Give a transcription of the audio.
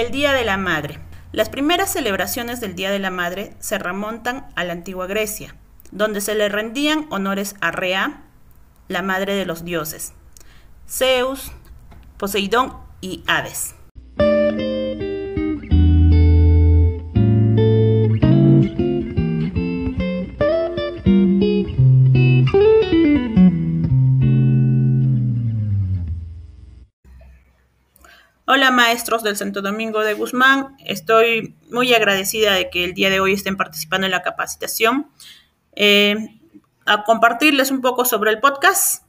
El Día de la Madre. Las primeras celebraciones del Día de la Madre se remontan a la antigua Grecia, donde se le rendían honores a Rea, la madre de los dioses, Zeus, Poseidón y Hades. Hola maestros del Santo Domingo de Guzmán, estoy muy agradecida de que el día de hoy estén participando en la capacitación. Eh, a compartirles un poco sobre el podcast.